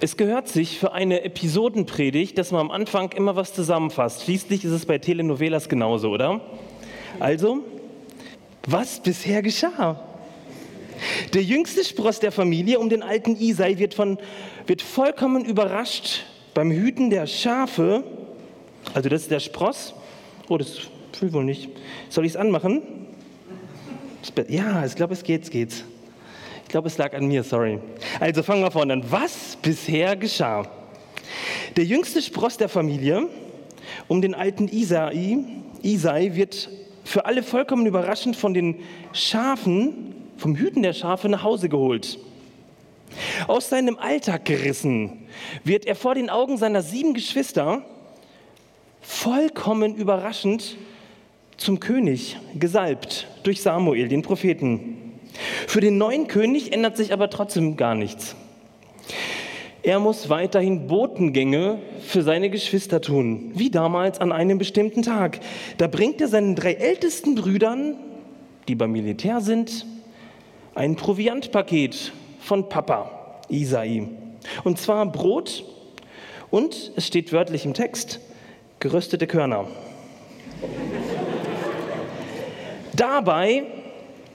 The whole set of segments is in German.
Es gehört sich für eine Episodenpredigt, dass man am Anfang immer was zusammenfasst. Schließlich ist es bei Telenovelas genauso, oder? Also, was bisher geschah? Der jüngste Spross der Familie um den alten Isai wird, von, wird vollkommen überrascht beim Hüten der Schafe. Also das ist der Spross. Oh, das will wohl nicht. Soll ich es anmachen? Ja, ich glaube, es geht, es geht. Ich glaube, es lag an mir, sorry. Also fangen wir vorne an. Was bisher geschah? Der jüngste Spross der Familie um den alten Isai, Isai wird für alle vollkommen überraschend von den Schafen, vom Hüten der Schafe nach Hause geholt. Aus seinem Alltag gerissen wird er vor den Augen seiner sieben Geschwister vollkommen überraschend zum König gesalbt durch Samuel, den Propheten. Für den neuen König ändert sich aber trotzdem gar nichts. Er muss weiterhin Botengänge für seine Geschwister tun, wie damals an einem bestimmten Tag. Da bringt er seinen drei ältesten Brüdern, die beim Militär sind, ein Proviantpaket von Papa Isai. Und zwar Brot und, es steht wörtlich im Text, geröstete Körner. Dabei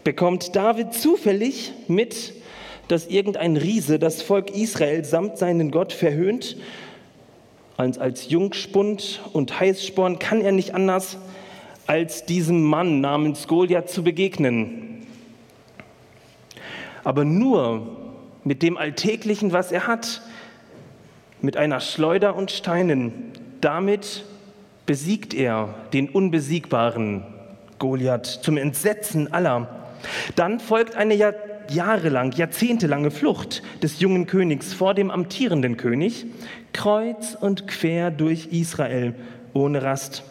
bekommt David zufällig mit, dass irgendein Riese das Volk Israel samt seinen Gott verhöhnt. Als, als Jungspund und Heißsporn kann er nicht anders, als diesem Mann namens Goliath zu begegnen. Aber nur mit dem Alltäglichen, was er hat, mit einer Schleuder und Steinen. Damit besiegt er den unbesiegbaren Goliath zum Entsetzen aller. Dann folgt eine Jahr, jahrelang, jahrzehntelange Flucht des jungen Königs vor dem amtierenden König, kreuz und quer durch Israel, ohne Rast.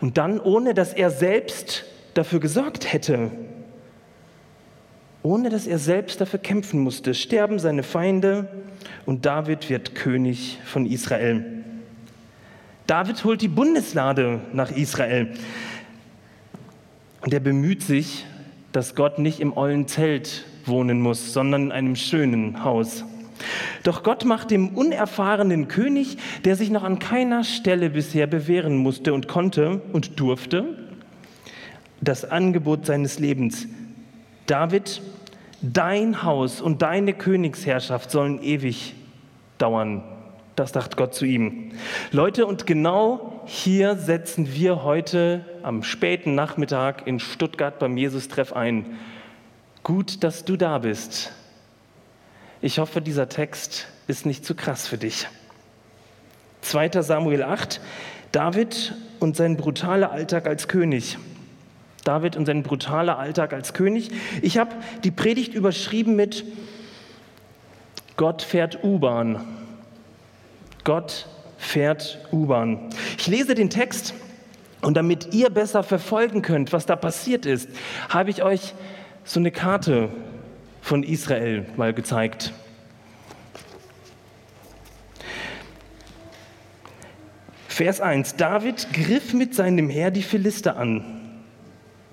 Und dann, ohne dass er selbst dafür gesorgt hätte, ohne dass er selbst dafür kämpfen musste, sterben seine Feinde und David wird König von Israel. David holt die Bundeslade nach Israel und er bemüht sich, dass Gott nicht im ollen Zelt wohnen muss, sondern in einem schönen Haus. Doch Gott macht dem unerfahrenen König, der sich noch an keiner Stelle bisher bewähren musste und konnte und durfte, das Angebot seines Lebens. David, dein Haus und deine Königsherrschaft sollen ewig dauern. Das sagt Gott zu ihm. Leute, und genau hier setzen wir heute am späten Nachmittag in Stuttgart beim Jesus-Treff ein. Gut, dass du da bist. Ich hoffe, dieser Text ist nicht zu krass für dich. 2. Samuel 8, David und sein brutaler Alltag als König. David und sein brutaler Alltag als König. Ich habe die Predigt überschrieben mit Gott fährt U-Bahn. Gott fährt U-Bahn. Ich lese den Text und damit ihr besser verfolgen könnt, was da passiert ist, habe ich euch so eine Karte von Israel mal gezeigt. Vers 1. David griff mit seinem Heer die Philister an.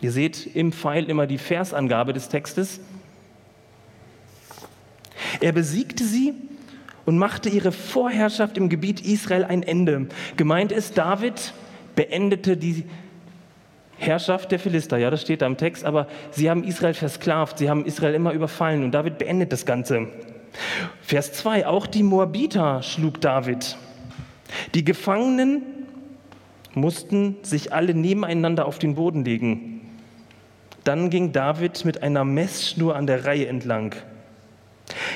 Ihr seht im Pfeil immer die Versangabe des Textes. Er besiegte sie und machte ihre Vorherrschaft im Gebiet Israel ein Ende. Gemeint ist, David beendete die Herrschaft der Philister. Ja, das steht da im Text, aber sie haben Israel versklavt, sie haben Israel immer überfallen und David beendet das Ganze. Vers 2, auch die Moabiter schlug David. Die Gefangenen mussten sich alle nebeneinander auf den Boden legen. Dann ging David mit einer Messschnur an der Reihe entlang.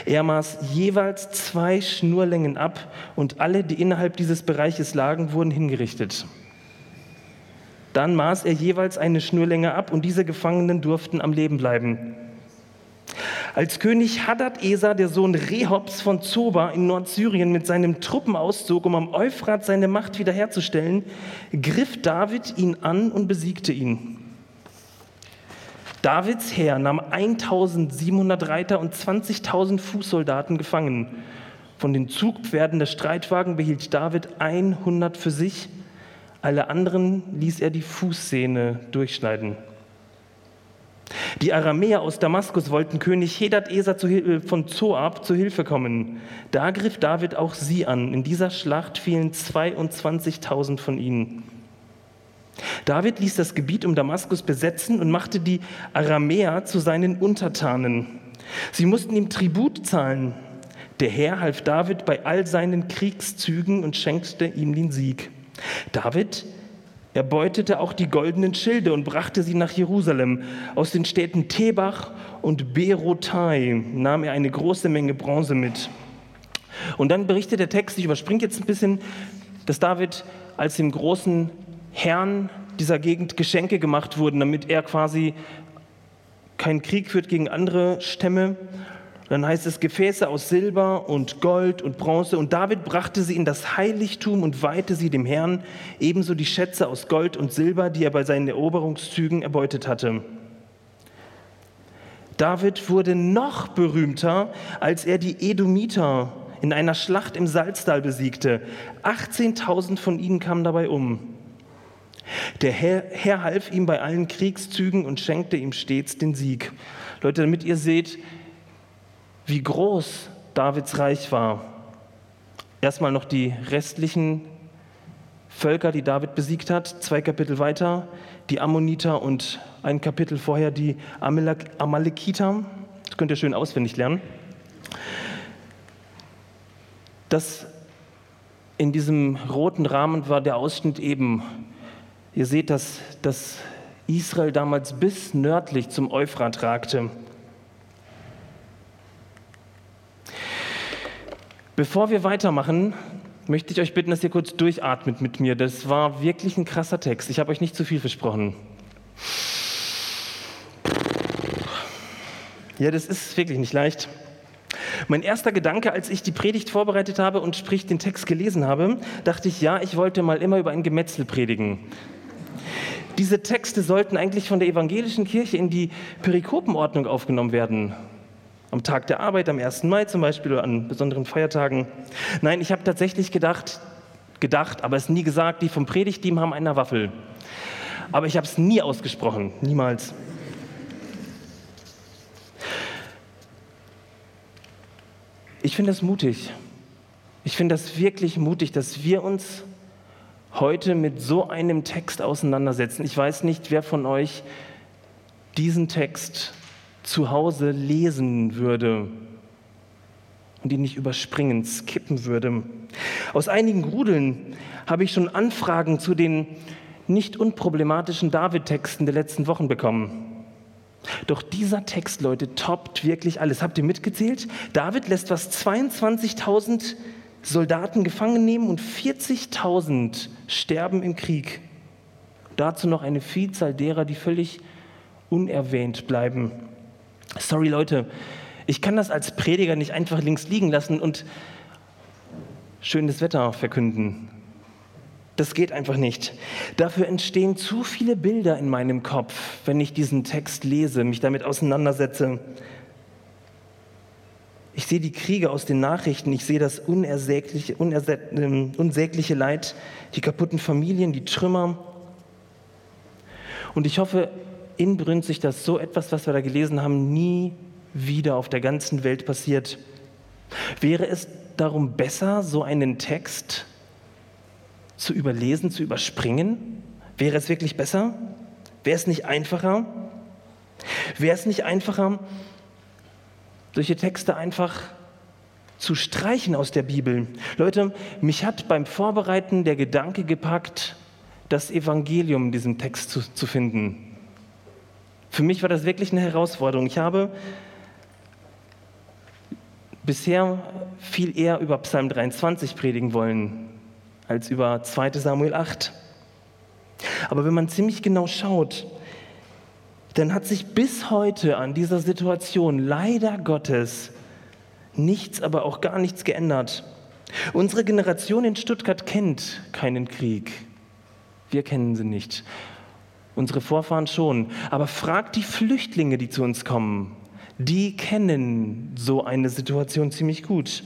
Er maß jeweils zwei Schnurlängen ab und alle, die innerhalb dieses Bereiches lagen, wurden hingerichtet. Dann maß er jeweils eine Schnurlänge ab und diese Gefangenen durften am Leben bleiben. Als König Hadad Esa, der Sohn Rehobs von Zoba in Nordsyrien, mit seinem Truppen auszog, um am Euphrat seine Macht wiederherzustellen, griff David ihn an und besiegte ihn. Davids Heer nahm 1700 Reiter und 20.000 Fußsoldaten gefangen. Von den Zugpferden der Streitwagen behielt David 100 für sich alle anderen ließ er die Fußsehne durchschneiden. Die Aramäer aus Damaskus wollten König Hedad Eser äh, von Zoab zu Hilfe kommen. Da griff David auch sie an. In dieser Schlacht fielen 22.000 von ihnen. David ließ das Gebiet um Damaskus besetzen und machte die Aramäer zu seinen Untertanen. Sie mussten ihm Tribut zahlen. Der Herr half David bei all seinen Kriegszügen und schenkte ihm den Sieg. David erbeutete auch die goldenen Schilde und brachte sie nach Jerusalem. Aus den Städten Tebach und Berotai nahm er eine große Menge Bronze mit. Und dann berichtet der Text, ich überspringe jetzt ein bisschen, dass David als dem großen Herrn dieser Gegend Geschenke gemacht wurden, damit er quasi keinen Krieg führt gegen andere Stämme. Dann heißt es Gefäße aus Silber und Gold und Bronze. Und David brachte sie in das Heiligtum und weihte sie dem Herrn, ebenso die Schätze aus Gold und Silber, die er bei seinen Eroberungszügen erbeutet hatte. David wurde noch berühmter, als er die Edomiter in einer Schlacht im Salzdal besiegte. 18.000 von ihnen kamen dabei um. Der Herr, Herr half ihm bei allen Kriegszügen und schenkte ihm stets den Sieg. Leute, damit ihr seht, wie groß Davids Reich war. Erstmal noch die restlichen Völker, die David besiegt hat, zwei Kapitel weiter, die Ammoniter und ein Kapitel vorher die Amalekiter. Das könnt ihr schön auswendig lernen. Das in diesem roten Rahmen war der Ausschnitt eben. Ihr seht, dass, dass Israel damals bis nördlich zum Euphrat ragte. Bevor wir weitermachen, möchte ich euch bitten, dass ihr kurz durchatmet mit mir. Das war wirklich ein krasser Text. Ich habe euch nicht zu viel versprochen. Ja, das ist wirklich nicht leicht. Mein erster Gedanke, als ich die Predigt vorbereitet habe und sprich den Text gelesen habe, dachte ich, ja, ich wollte mal immer über ein Gemetzel predigen. Diese Texte sollten eigentlich von der evangelischen Kirche in die Perikopenordnung aufgenommen werden. Am Tag der Arbeit, am 1. Mai zum Beispiel oder an besonderen Feiertagen. Nein, ich habe tatsächlich gedacht, gedacht, aber es nie gesagt, die vom Predigteam haben eine Waffel. Aber ich habe es nie ausgesprochen, niemals. Ich finde das mutig. Ich finde das wirklich mutig, dass wir uns heute mit so einem Text auseinandersetzen. Ich weiß nicht, wer von euch diesen Text zu Hause lesen würde und ihn nicht überspringen, skippen würde. Aus einigen Rudeln habe ich schon Anfragen zu den nicht unproblematischen David-Texten der letzten Wochen bekommen. Doch dieser Text, Leute, toppt wirklich alles. Habt ihr mitgezählt? David lässt was 22.000 Soldaten gefangen nehmen und 40.000 sterben im Krieg. Dazu noch eine Vielzahl derer, die völlig unerwähnt bleiben. Sorry Leute, ich kann das als Prediger nicht einfach links liegen lassen und schönes Wetter verkünden. Das geht einfach nicht. Dafür entstehen zu viele Bilder in meinem Kopf, wenn ich diesen Text lese, mich damit auseinandersetze. Ich sehe die Kriege aus den Nachrichten, ich sehe das unersägliche, ähm, unsägliche Leid, die kaputten Familien, die Trümmer. Und ich hoffe, inbrünstig, dass so etwas, was wir da gelesen haben, nie wieder auf der ganzen Welt passiert. Wäre es darum besser, so einen Text zu überlesen, zu überspringen? Wäre es wirklich besser? Wäre es nicht einfacher? Wäre es nicht einfacher, solche Texte einfach zu streichen aus der Bibel? Leute, mich hat beim Vorbereiten der Gedanke gepackt, das Evangelium in diesem Text zu, zu finden. Für mich war das wirklich eine Herausforderung. Ich habe bisher viel eher über Psalm 23 predigen wollen als über 2 Samuel 8. Aber wenn man ziemlich genau schaut, dann hat sich bis heute an dieser Situation leider Gottes nichts, aber auch gar nichts geändert. Unsere Generation in Stuttgart kennt keinen Krieg. Wir kennen sie nicht. Unsere Vorfahren schon. Aber fragt die Flüchtlinge, die zu uns kommen. Die kennen so eine Situation ziemlich gut.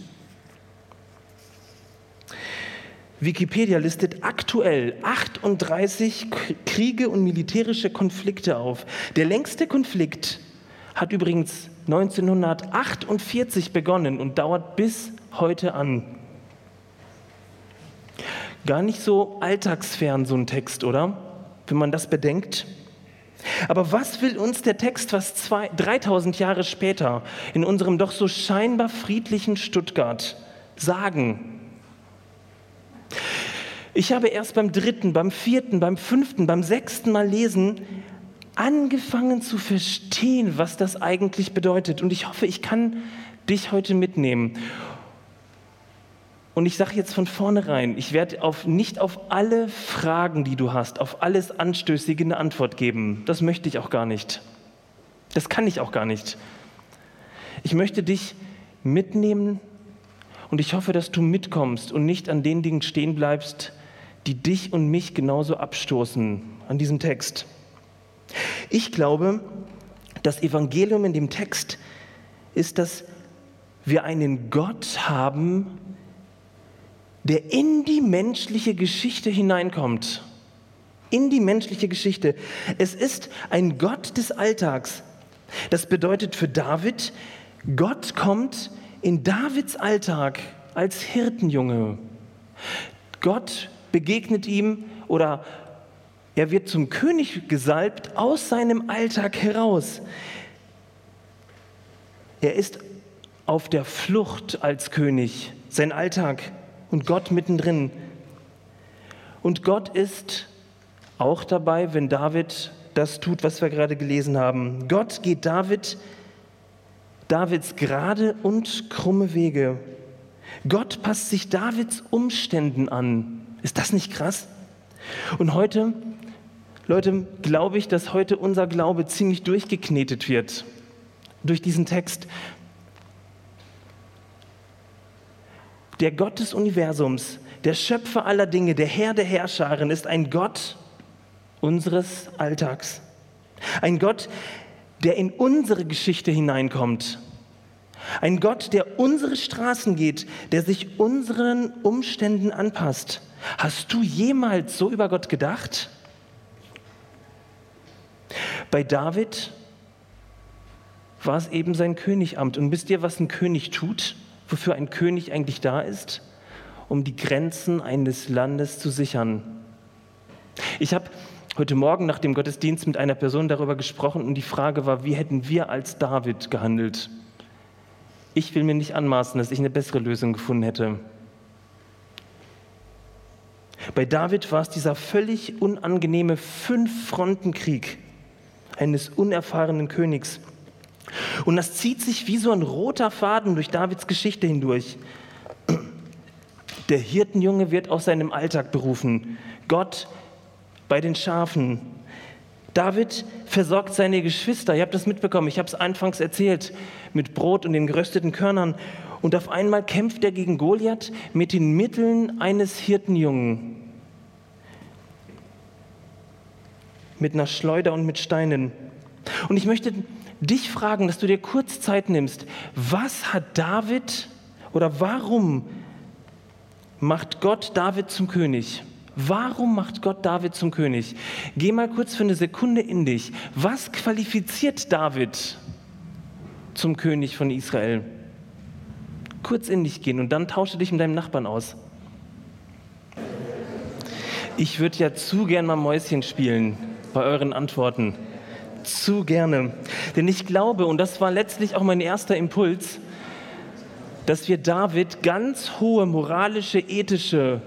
Wikipedia listet aktuell 38 Kriege und militärische Konflikte auf. Der längste Konflikt hat übrigens 1948 begonnen und dauert bis heute an. Gar nicht so alltagsfern so ein Text, oder? Wenn man das bedenkt. Aber was will uns der Text, was zwei, 3000 Jahre später in unserem doch so scheinbar friedlichen Stuttgart sagen? Ich habe erst beim dritten, beim vierten, beim fünften, beim sechsten Mal lesen angefangen zu verstehen, was das eigentlich bedeutet. Und ich hoffe, ich kann dich heute mitnehmen. Und ich sage jetzt von vornherein, ich werde auf, nicht auf alle Fragen, die du hast, auf alles Anstößige eine Antwort geben. Das möchte ich auch gar nicht. Das kann ich auch gar nicht. Ich möchte dich mitnehmen und ich hoffe, dass du mitkommst und nicht an den Dingen stehen bleibst, die dich und mich genauso abstoßen an diesem Text. Ich glaube, das Evangelium in dem Text ist, dass wir einen Gott haben, der in die menschliche Geschichte hineinkommt. In die menschliche Geschichte. Es ist ein Gott des Alltags. Das bedeutet für David, Gott kommt in Davids Alltag als Hirtenjunge. Gott begegnet ihm oder er wird zum König gesalbt aus seinem Alltag heraus. Er ist auf der Flucht als König, sein Alltag und Gott mittendrin. Und Gott ist auch dabei, wenn David das tut, was wir gerade gelesen haben. Gott geht David, Davids gerade und krumme Wege. Gott passt sich Davids Umständen an. Ist das nicht krass? Und heute, Leute, glaube ich, dass heute unser Glaube ziemlich durchgeknetet wird durch diesen Text. Der Gott des Universums, der Schöpfer aller Dinge, der Herr der Herrscharen ist ein Gott unseres Alltags. Ein Gott, der in unsere Geschichte hineinkommt. Ein Gott, der unsere Straßen geht, der sich unseren Umständen anpasst. Hast du jemals so über Gott gedacht? Bei David war es eben sein Königamt. Und wisst ihr, was ein König tut? Wofür ein König eigentlich da ist, um die Grenzen eines Landes zu sichern. Ich habe heute Morgen nach dem Gottesdienst mit einer Person darüber gesprochen und die Frage war, wie hätten wir als David gehandelt? Ich will mir nicht anmaßen, dass ich eine bessere Lösung gefunden hätte. Bei David war es dieser völlig unangenehme Fünf-Fronten-Krieg eines unerfahrenen Königs. Und das zieht sich wie so ein roter Faden durch Davids Geschichte hindurch. Der Hirtenjunge wird aus seinem Alltag berufen. Gott bei den Schafen. David versorgt seine Geschwister. Ihr habt das mitbekommen, ich habe es anfangs erzählt, mit Brot und den gerösteten Körnern. Und auf einmal kämpft er gegen Goliath mit den Mitteln eines Hirtenjungen. Mit einer Schleuder und mit Steinen. Und ich möchte dich fragen, dass du dir kurz Zeit nimmst. Was hat David oder warum macht Gott David zum König? Warum macht Gott David zum König? Geh mal kurz für eine Sekunde in dich. Was qualifiziert David zum König von Israel? Kurz in dich gehen und dann tausche dich mit deinem Nachbarn aus. Ich würde ja zu gern mal Mäuschen spielen bei euren Antworten zu gerne. Denn ich glaube, und das war letztlich auch mein erster Impuls, dass wir David ganz hohe moralische, ethische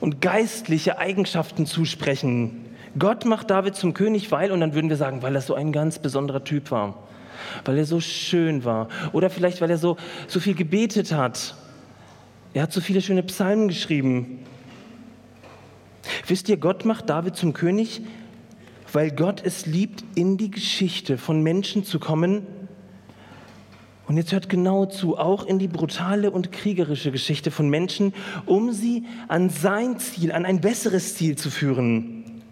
und geistliche Eigenschaften zusprechen. Gott macht David zum König, weil, und dann würden wir sagen, weil er so ein ganz besonderer Typ war, weil er so schön war oder vielleicht, weil er so, so viel gebetet hat. Er hat so viele schöne Psalmen geschrieben. Wisst ihr, Gott macht David zum König, weil Gott es liebt, in die Geschichte von Menschen zu kommen. Und jetzt hört genau zu, auch in die brutale und kriegerische Geschichte von Menschen, um sie an sein Ziel, an ein besseres Ziel zu führen.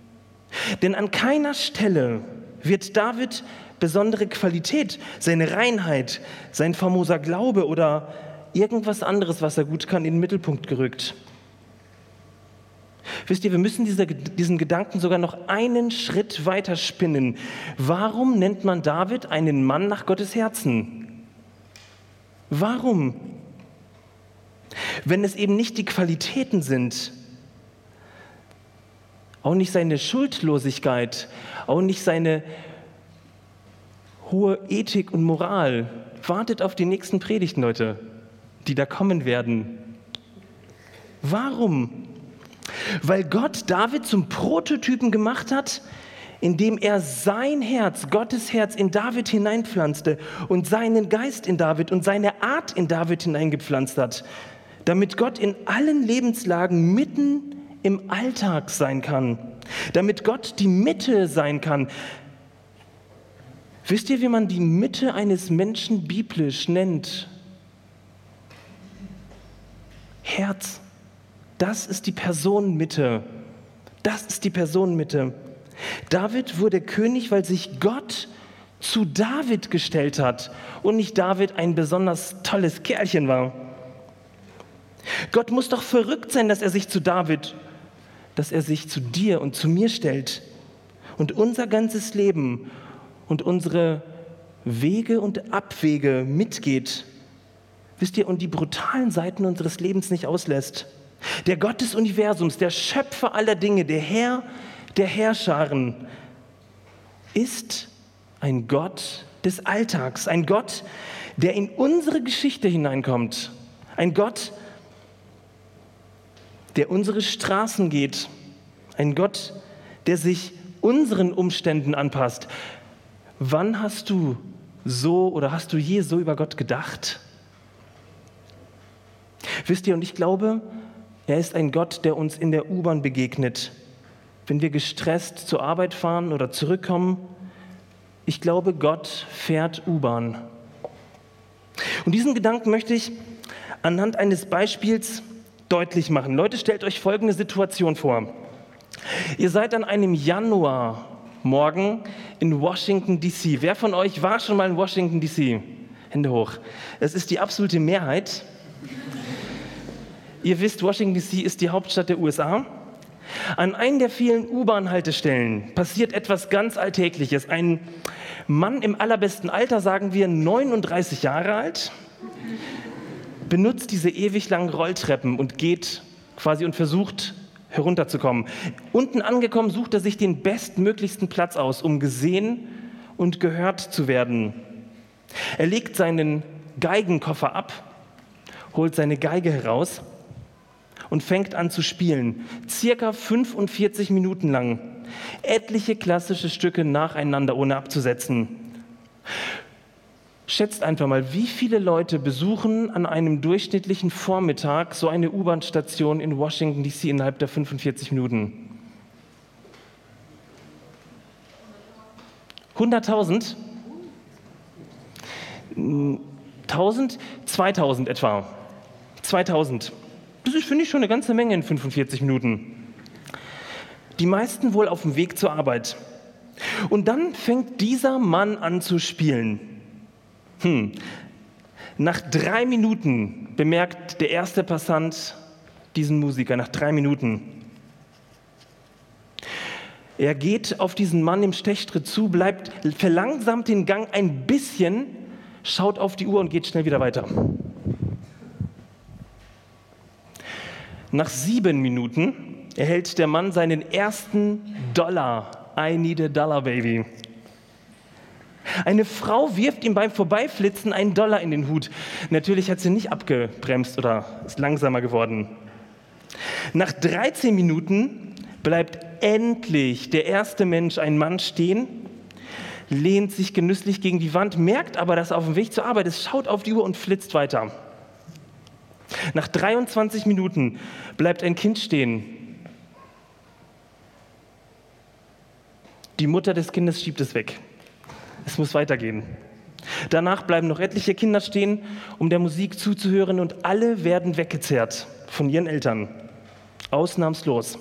Denn an keiner Stelle wird David besondere Qualität, seine Reinheit, sein famoser Glaube oder irgendwas anderes, was er gut kann, in den Mittelpunkt gerückt. Wisst ihr, wir müssen diese, diesen Gedanken sogar noch einen Schritt weiter spinnen. Warum nennt man David einen Mann nach Gottes Herzen? Warum? Wenn es eben nicht die Qualitäten sind, auch nicht seine Schuldlosigkeit, auch nicht seine hohe Ethik und Moral. Wartet auf die nächsten Predigten, Leute, die da kommen werden. Warum? Weil Gott David zum Prototypen gemacht hat, indem er sein Herz, Gottes Herz in David hineinpflanzte und seinen Geist in David und seine Art in David hineingepflanzt hat, damit Gott in allen Lebenslagen mitten im Alltag sein kann, damit Gott die Mitte sein kann. Wisst ihr, wie man die Mitte eines Menschen biblisch nennt? Herz. Das ist die Personenmitte. Das ist die Personenmitte. David wurde König, weil sich Gott zu David gestellt hat und nicht David ein besonders tolles Kerlchen war. Gott muss doch verrückt sein, dass er sich zu David dass er sich zu dir und zu mir stellt und unser ganzes Leben und unsere Wege und Abwege mitgeht. Wisst ihr, und die brutalen Seiten unseres Lebens nicht auslässt. Der Gott des Universums, der Schöpfer aller Dinge, der Herr der Herrscharen, ist ein Gott des Alltags, ein Gott, der in unsere Geschichte hineinkommt, ein Gott, der unsere Straßen geht. Ein Gott, der sich unseren Umständen anpasst. Wann hast du so oder hast du je so über Gott gedacht? Wisst ihr, und ich glaube, er ist ein Gott, der uns in der U-Bahn begegnet, wenn wir gestresst zur Arbeit fahren oder zurückkommen. Ich glaube, Gott fährt U-Bahn. Und diesen Gedanken möchte ich anhand eines Beispiels deutlich machen. Leute, stellt euch folgende Situation vor. Ihr seid an einem Januarmorgen in Washington, D.C. Wer von euch war schon mal in Washington, D.C.? Hände hoch. Es ist die absolute Mehrheit. Ihr wisst, Washington, D.C. ist die Hauptstadt der USA. An einer der vielen U-Bahn-Haltestellen passiert etwas ganz Alltägliches. Ein Mann im allerbesten Alter, sagen wir 39 Jahre alt, benutzt diese ewig langen Rolltreppen und geht quasi und versucht herunterzukommen. Unten angekommen sucht er sich den bestmöglichsten Platz aus, um gesehen und gehört zu werden. Er legt seinen Geigenkoffer ab, holt seine Geige heraus und fängt an zu spielen. Circa 45 Minuten lang. Etliche klassische Stücke nacheinander, ohne abzusetzen. Schätzt einfach mal, wie viele Leute besuchen an einem durchschnittlichen Vormittag so eine U-Bahn-Station in Washington, D.C. innerhalb der 45 Minuten? 100.000? 1000? 2000 etwa. 2000. Das ist, finde ich, schon eine ganze Menge in 45 Minuten. Die meisten wohl auf dem Weg zur Arbeit. Und dann fängt dieser Mann an zu spielen. Hm. Nach drei Minuten bemerkt der erste Passant diesen Musiker, nach drei Minuten. Er geht auf diesen Mann im Stechtritt zu, bleibt, verlangsamt den Gang ein bisschen, schaut auf die Uhr und geht schnell wieder weiter. Nach sieben Minuten erhält der Mann seinen ersten Dollar. I need a dollar, baby. Eine Frau wirft ihm beim Vorbeiflitzen einen Dollar in den Hut. Natürlich hat sie nicht abgebremst oder ist langsamer geworden. Nach 13 Minuten bleibt endlich der erste Mensch, ein Mann, stehen, lehnt sich genüsslich gegen die Wand, merkt aber, dass er auf dem Weg zur Arbeit ist, schaut auf die Uhr und flitzt weiter. Nach 23 Minuten bleibt ein Kind stehen. Die Mutter des Kindes schiebt es weg. Es muss weitergehen. Danach bleiben noch etliche Kinder stehen, um der Musik zuzuhören und alle werden weggezerrt von ihren Eltern. Ausnahmslos.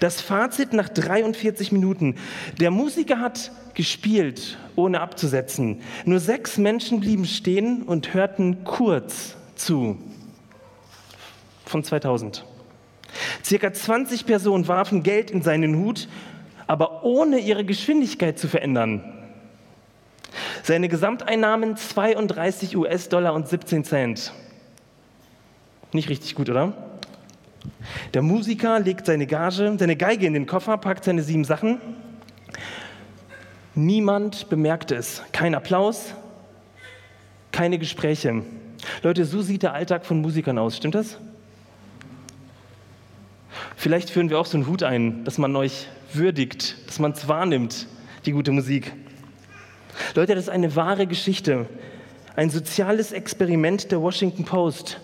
Das Fazit nach 43 Minuten. Der Musiker hat gespielt, ohne abzusetzen. Nur sechs Menschen blieben stehen und hörten kurz zu. Von 2000. Circa 20 Personen warfen Geld in seinen Hut, aber ohne ihre Geschwindigkeit zu verändern. Seine Gesamteinnahmen 32 US-Dollar und 17 Cent. Nicht richtig gut, oder? Der Musiker legt seine Gage, seine Geige in den Koffer, packt seine sieben Sachen. Niemand bemerkt es. Kein Applaus, keine Gespräche. Leute, so sieht der Alltag von Musikern aus. Stimmt das? Vielleicht führen wir auch so einen Hut ein, dass man euch würdigt, dass man es wahrnimmt, die gute Musik. Leute, das ist eine wahre Geschichte, ein soziales Experiment der Washington Post.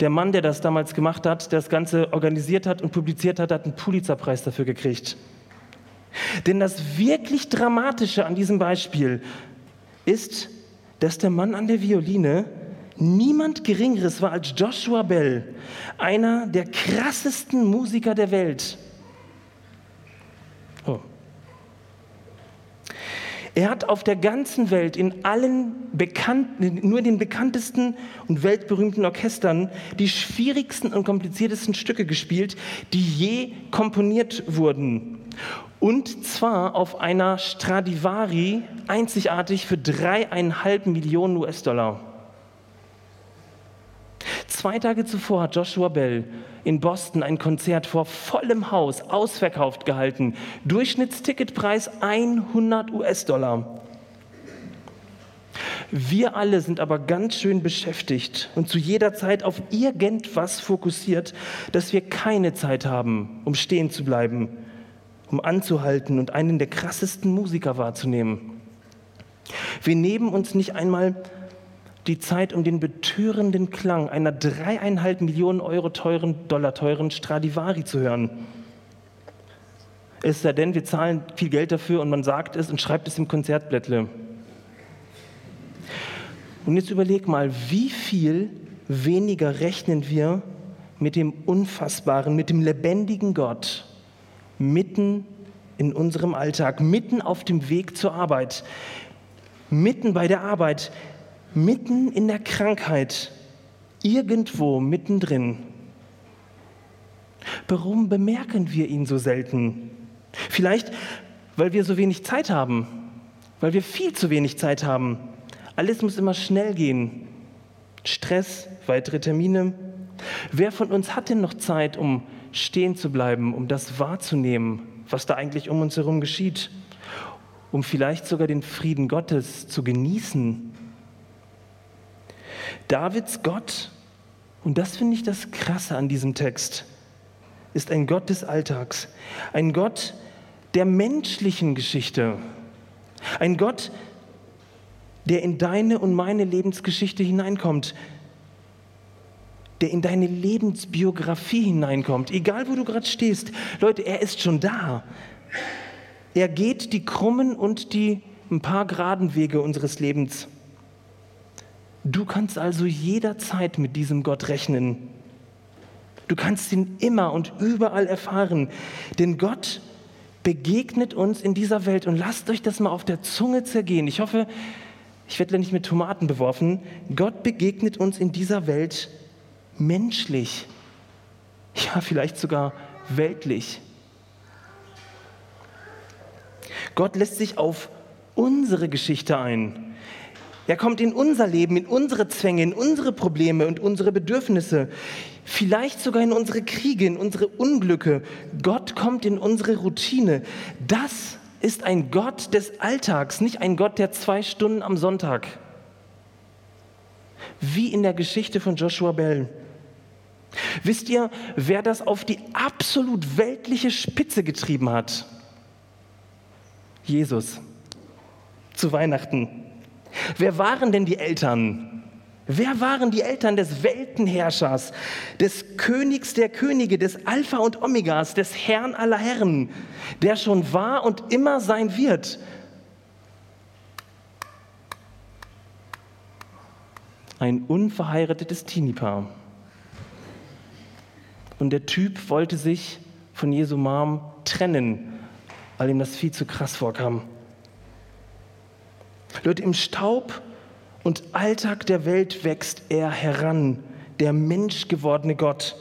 Der Mann, der das damals gemacht hat, der das Ganze organisiert hat und publiziert hat, hat einen Pulitzerpreis dafür gekriegt. Denn das wirklich Dramatische an diesem Beispiel ist, dass der Mann an der Violine niemand Geringeres war als Joshua Bell, einer der krassesten Musiker der Welt. Oh. Er hat auf der ganzen Welt in allen bekannten, nur den bekanntesten und weltberühmten Orchestern die schwierigsten und kompliziertesten Stücke gespielt, die je komponiert wurden. Und zwar auf einer Stradivari, einzigartig für dreieinhalb Millionen US-Dollar. Zwei Tage zuvor hat Joshua Bell in Boston ein Konzert vor vollem Haus, ausverkauft gehalten. Durchschnittsticketpreis 100 US-Dollar. Wir alle sind aber ganz schön beschäftigt und zu jeder Zeit auf irgendwas fokussiert, dass wir keine Zeit haben, um stehen zu bleiben, um anzuhalten und einen der krassesten Musiker wahrzunehmen. Wir nehmen uns nicht einmal die Zeit, um den betörenden Klang einer dreieinhalb Millionen Euro teuren, Dollar teuren Stradivari zu hören. Es sei denn, wir zahlen viel Geld dafür und man sagt es und schreibt es im Konzertblättle. Und jetzt überleg mal, wie viel weniger rechnen wir mit dem Unfassbaren, mit dem lebendigen Gott mitten in unserem Alltag, mitten auf dem Weg zur Arbeit, mitten bei der Arbeit, mitten in der Krankheit, irgendwo mittendrin. Warum bemerken wir ihn so selten? Vielleicht, weil wir so wenig Zeit haben, weil wir viel zu wenig Zeit haben. Alles muss immer schnell gehen. Stress, weitere Termine. Wer von uns hat denn noch Zeit, um stehen zu bleiben, um das wahrzunehmen, was da eigentlich um uns herum geschieht? Um vielleicht sogar den Frieden Gottes zu genießen Davids Gott, und das finde ich das Krasse an diesem Text, ist ein Gott des Alltags, ein Gott der menschlichen Geschichte, ein Gott, der in deine und meine Lebensgeschichte hineinkommt, der in deine Lebensbiografie hineinkommt, egal wo du gerade stehst. Leute, er ist schon da. Er geht die krummen und die ein paar geraden Wege unseres Lebens. Du kannst also jederzeit mit diesem Gott rechnen. Du kannst ihn immer und überall erfahren, denn Gott begegnet uns in dieser Welt und lasst euch das mal auf der Zunge zergehen. Ich hoffe, ich werde nicht mit Tomaten beworfen. Gott begegnet uns in dieser Welt menschlich, ja vielleicht sogar weltlich. Gott lässt sich auf unsere Geschichte ein. Er kommt in unser Leben, in unsere Zwänge, in unsere Probleme und unsere Bedürfnisse, vielleicht sogar in unsere Kriege, in unsere Unglücke. Gott kommt in unsere Routine. Das ist ein Gott des Alltags, nicht ein Gott der zwei Stunden am Sonntag. Wie in der Geschichte von Joshua Bell. Wisst ihr, wer das auf die absolut weltliche Spitze getrieben hat? Jesus. Zu Weihnachten. Wer waren denn die Eltern? Wer waren die Eltern des Weltenherrschers, des Königs der Könige, des Alpha und Omegas, des Herrn aller Herren, der schon war und immer sein wird? Ein unverheiratetes Teenie-Paar. Und der Typ wollte sich von Jesu Mom trennen, weil ihm das viel zu krass vorkam. Leute, im Staub und Alltag der Welt wächst er heran, der menschgewordene Gott.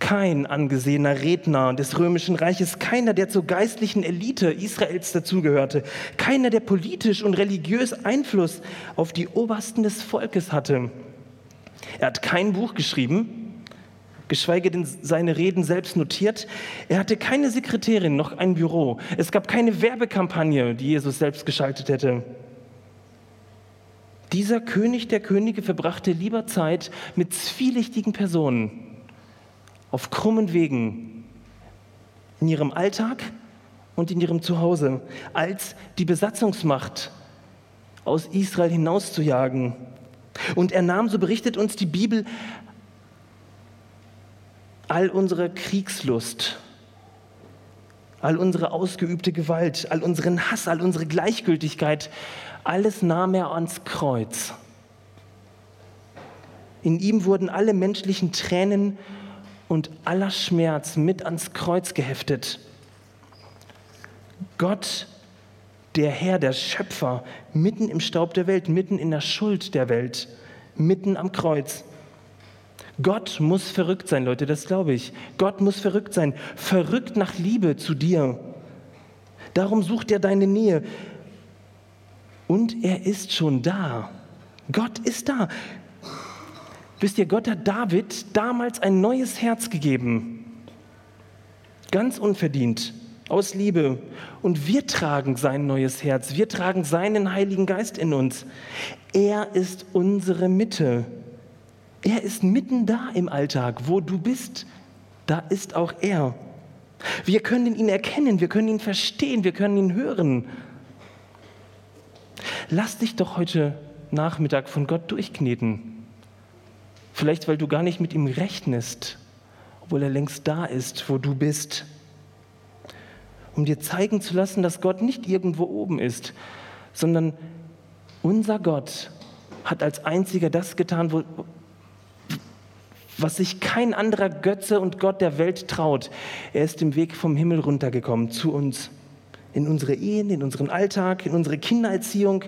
kein angesehener Redner des römischen Reiches, keiner, der zur geistlichen Elite Israels dazugehörte, keiner, der politisch und religiös Einfluss auf die Obersten des Volkes hatte. Er hat kein Buch geschrieben, geschweige denn seine Reden selbst notiert. Er hatte keine Sekretärin noch ein Büro. Es gab keine Werbekampagne, die Jesus selbst geschaltet hätte. Dieser König der Könige verbrachte lieber Zeit mit zwielichtigen Personen auf krummen Wegen in ihrem Alltag und in ihrem Zuhause, als die Besatzungsmacht aus Israel hinauszujagen. Und er nahm, so berichtet uns die Bibel, all unsere Kriegslust, all unsere ausgeübte Gewalt, all unseren Hass, all unsere Gleichgültigkeit, alles nahm er ans Kreuz. In ihm wurden alle menschlichen Tränen und aller Schmerz mit ans Kreuz geheftet. Gott, der Herr, der Schöpfer, mitten im Staub der Welt, mitten in der Schuld der Welt, mitten am Kreuz. Gott muss verrückt sein, Leute, das glaube ich. Gott muss verrückt sein, verrückt nach Liebe zu dir. Darum sucht er deine Nähe. Und er ist schon da. Gott ist da. Wisst ihr, Gott hat David damals ein neues Herz gegeben. Ganz unverdient, aus Liebe. Und wir tragen sein neues Herz. Wir tragen seinen Heiligen Geist in uns. Er ist unsere Mitte. Er ist mitten da im Alltag, wo du bist. Da ist auch er. Wir können ihn erkennen, wir können ihn verstehen, wir können ihn hören. Lass dich doch heute Nachmittag von Gott durchkneten. Vielleicht, weil du gar nicht mit ihm rechnest, obwohl er längst da ist, wo du bist. Um dir zeigen zu lassen, dass Gott nicht irgendwo oben ist, sondern unser Gott hat als einziger das getan, wo, was sich kein anderer Götze und Gott der Welt traut. Er ist im Weg vom Himmel runtergekommen zu uns, in unsere Ehen, in unseren Alltag, in unsere Kindererziehung,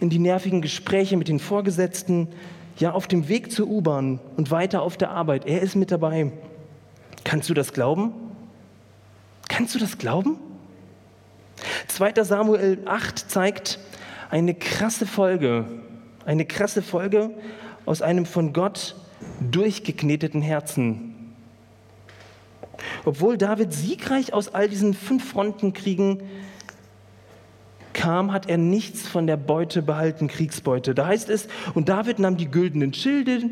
in die nervigen Gespräche mit den Vorgesetzten, ja auf dem Weg zur U-Bahn und weiter auf der Arbeit. Er ist mit dabei. Kannst du das glauben? Kannst du das glauben? 2. Samuel 8 zeigt eine krasse Folge, eine krasse Folge aus einem von Gott durchgekneteten Herzen. Obwohl David siegreich aus all diesen fünf Frontenkriegen kam, hat er nichts von der Beute behalten, Kriegsbeute. Da heißt es, und David nahm die güldenen Schilde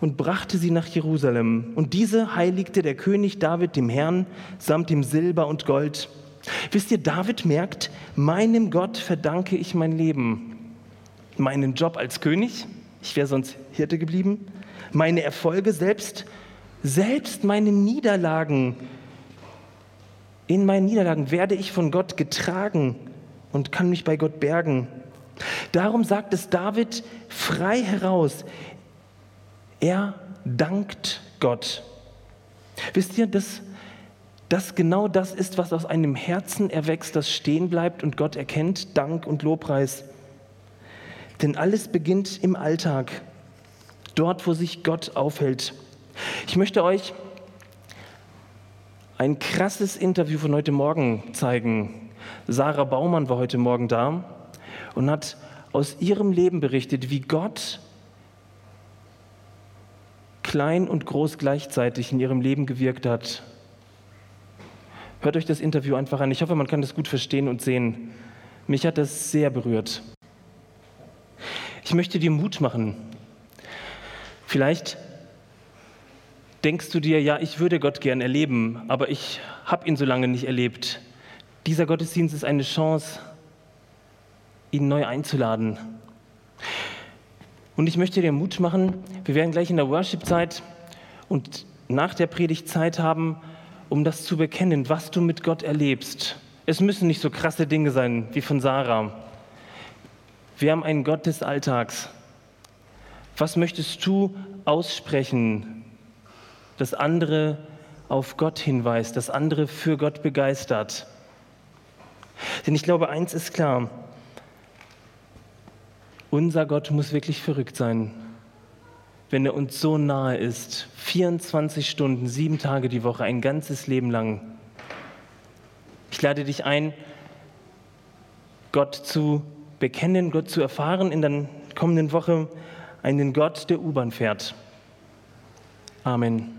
und brachte sie nach Jerusalem. Und diese heiligte der König David dem Herrn samt dem Silber und Gold. Wisst ihr, David merkt, meinem Gott verdanke ich mein Leben. Meinen Job als König, ich wäre sonst Hirte geblieben. Meine Erfolge selbst, selbst meine Niederlagen in meinen Niederlagen werde ich von Gott getragen und kann mich bei Gott bergen. Darum sagt es David frei heraus, er dankt Gott. Wisst ihr, dass das genau das ist, was aus einem Herzen erwächst, das stehen bleibt und Gott erkennt, Dank und Lobpreis. Denn alles beginnt im Alltag, dort, wo sich Gott aufhält. Ich möchte euch ein krasses Interview von heute Morgen zeigen. Sarah Baumann war heute Morgen da und hat aus ihrem Leben berichtet, wie Gott klein und groß gleichzeitig in ihrem Leben gewirkt hat. Hört euch das Interview einfach an. Ich hoffe, man kann das gut verstehen und sehen. Mich hat das sehr berührt. Ich möchte dir Mut machen. Vielleicht denkst du dir, ja, ich würde Gott gern erleben, aber ich habe ihn so lange nicht erlebt. Dieser Gottesdienst ist eine Chance, ihn neu einzuladen. Und ich möchte dir Mut machen, wir werden gleich in der Worship-Zeit und nach der Predigt Zeit haben, um das zu bekennen, was du mit Gott erlebst. Es müssen nicht so krasse Dinge sein wie von Sarah. Wir haben einen Gott des Alltags. Was möchtest du aussprechen das andere auf Gott hinweist, das andere für Gott begeistert. Denn ich glaube, eins ist klar, unser Gott muss wirklich verrückt sein. wenn er uns so nahe ist, 24 Stunden, sieben Tage die Woche, ein ganzes Leben lang. Ich lade dich ein, Gott zu bekennen, Gott zu erfahren in der kommenden Woche, einen Gott, der U-Bahn fährt. Amen.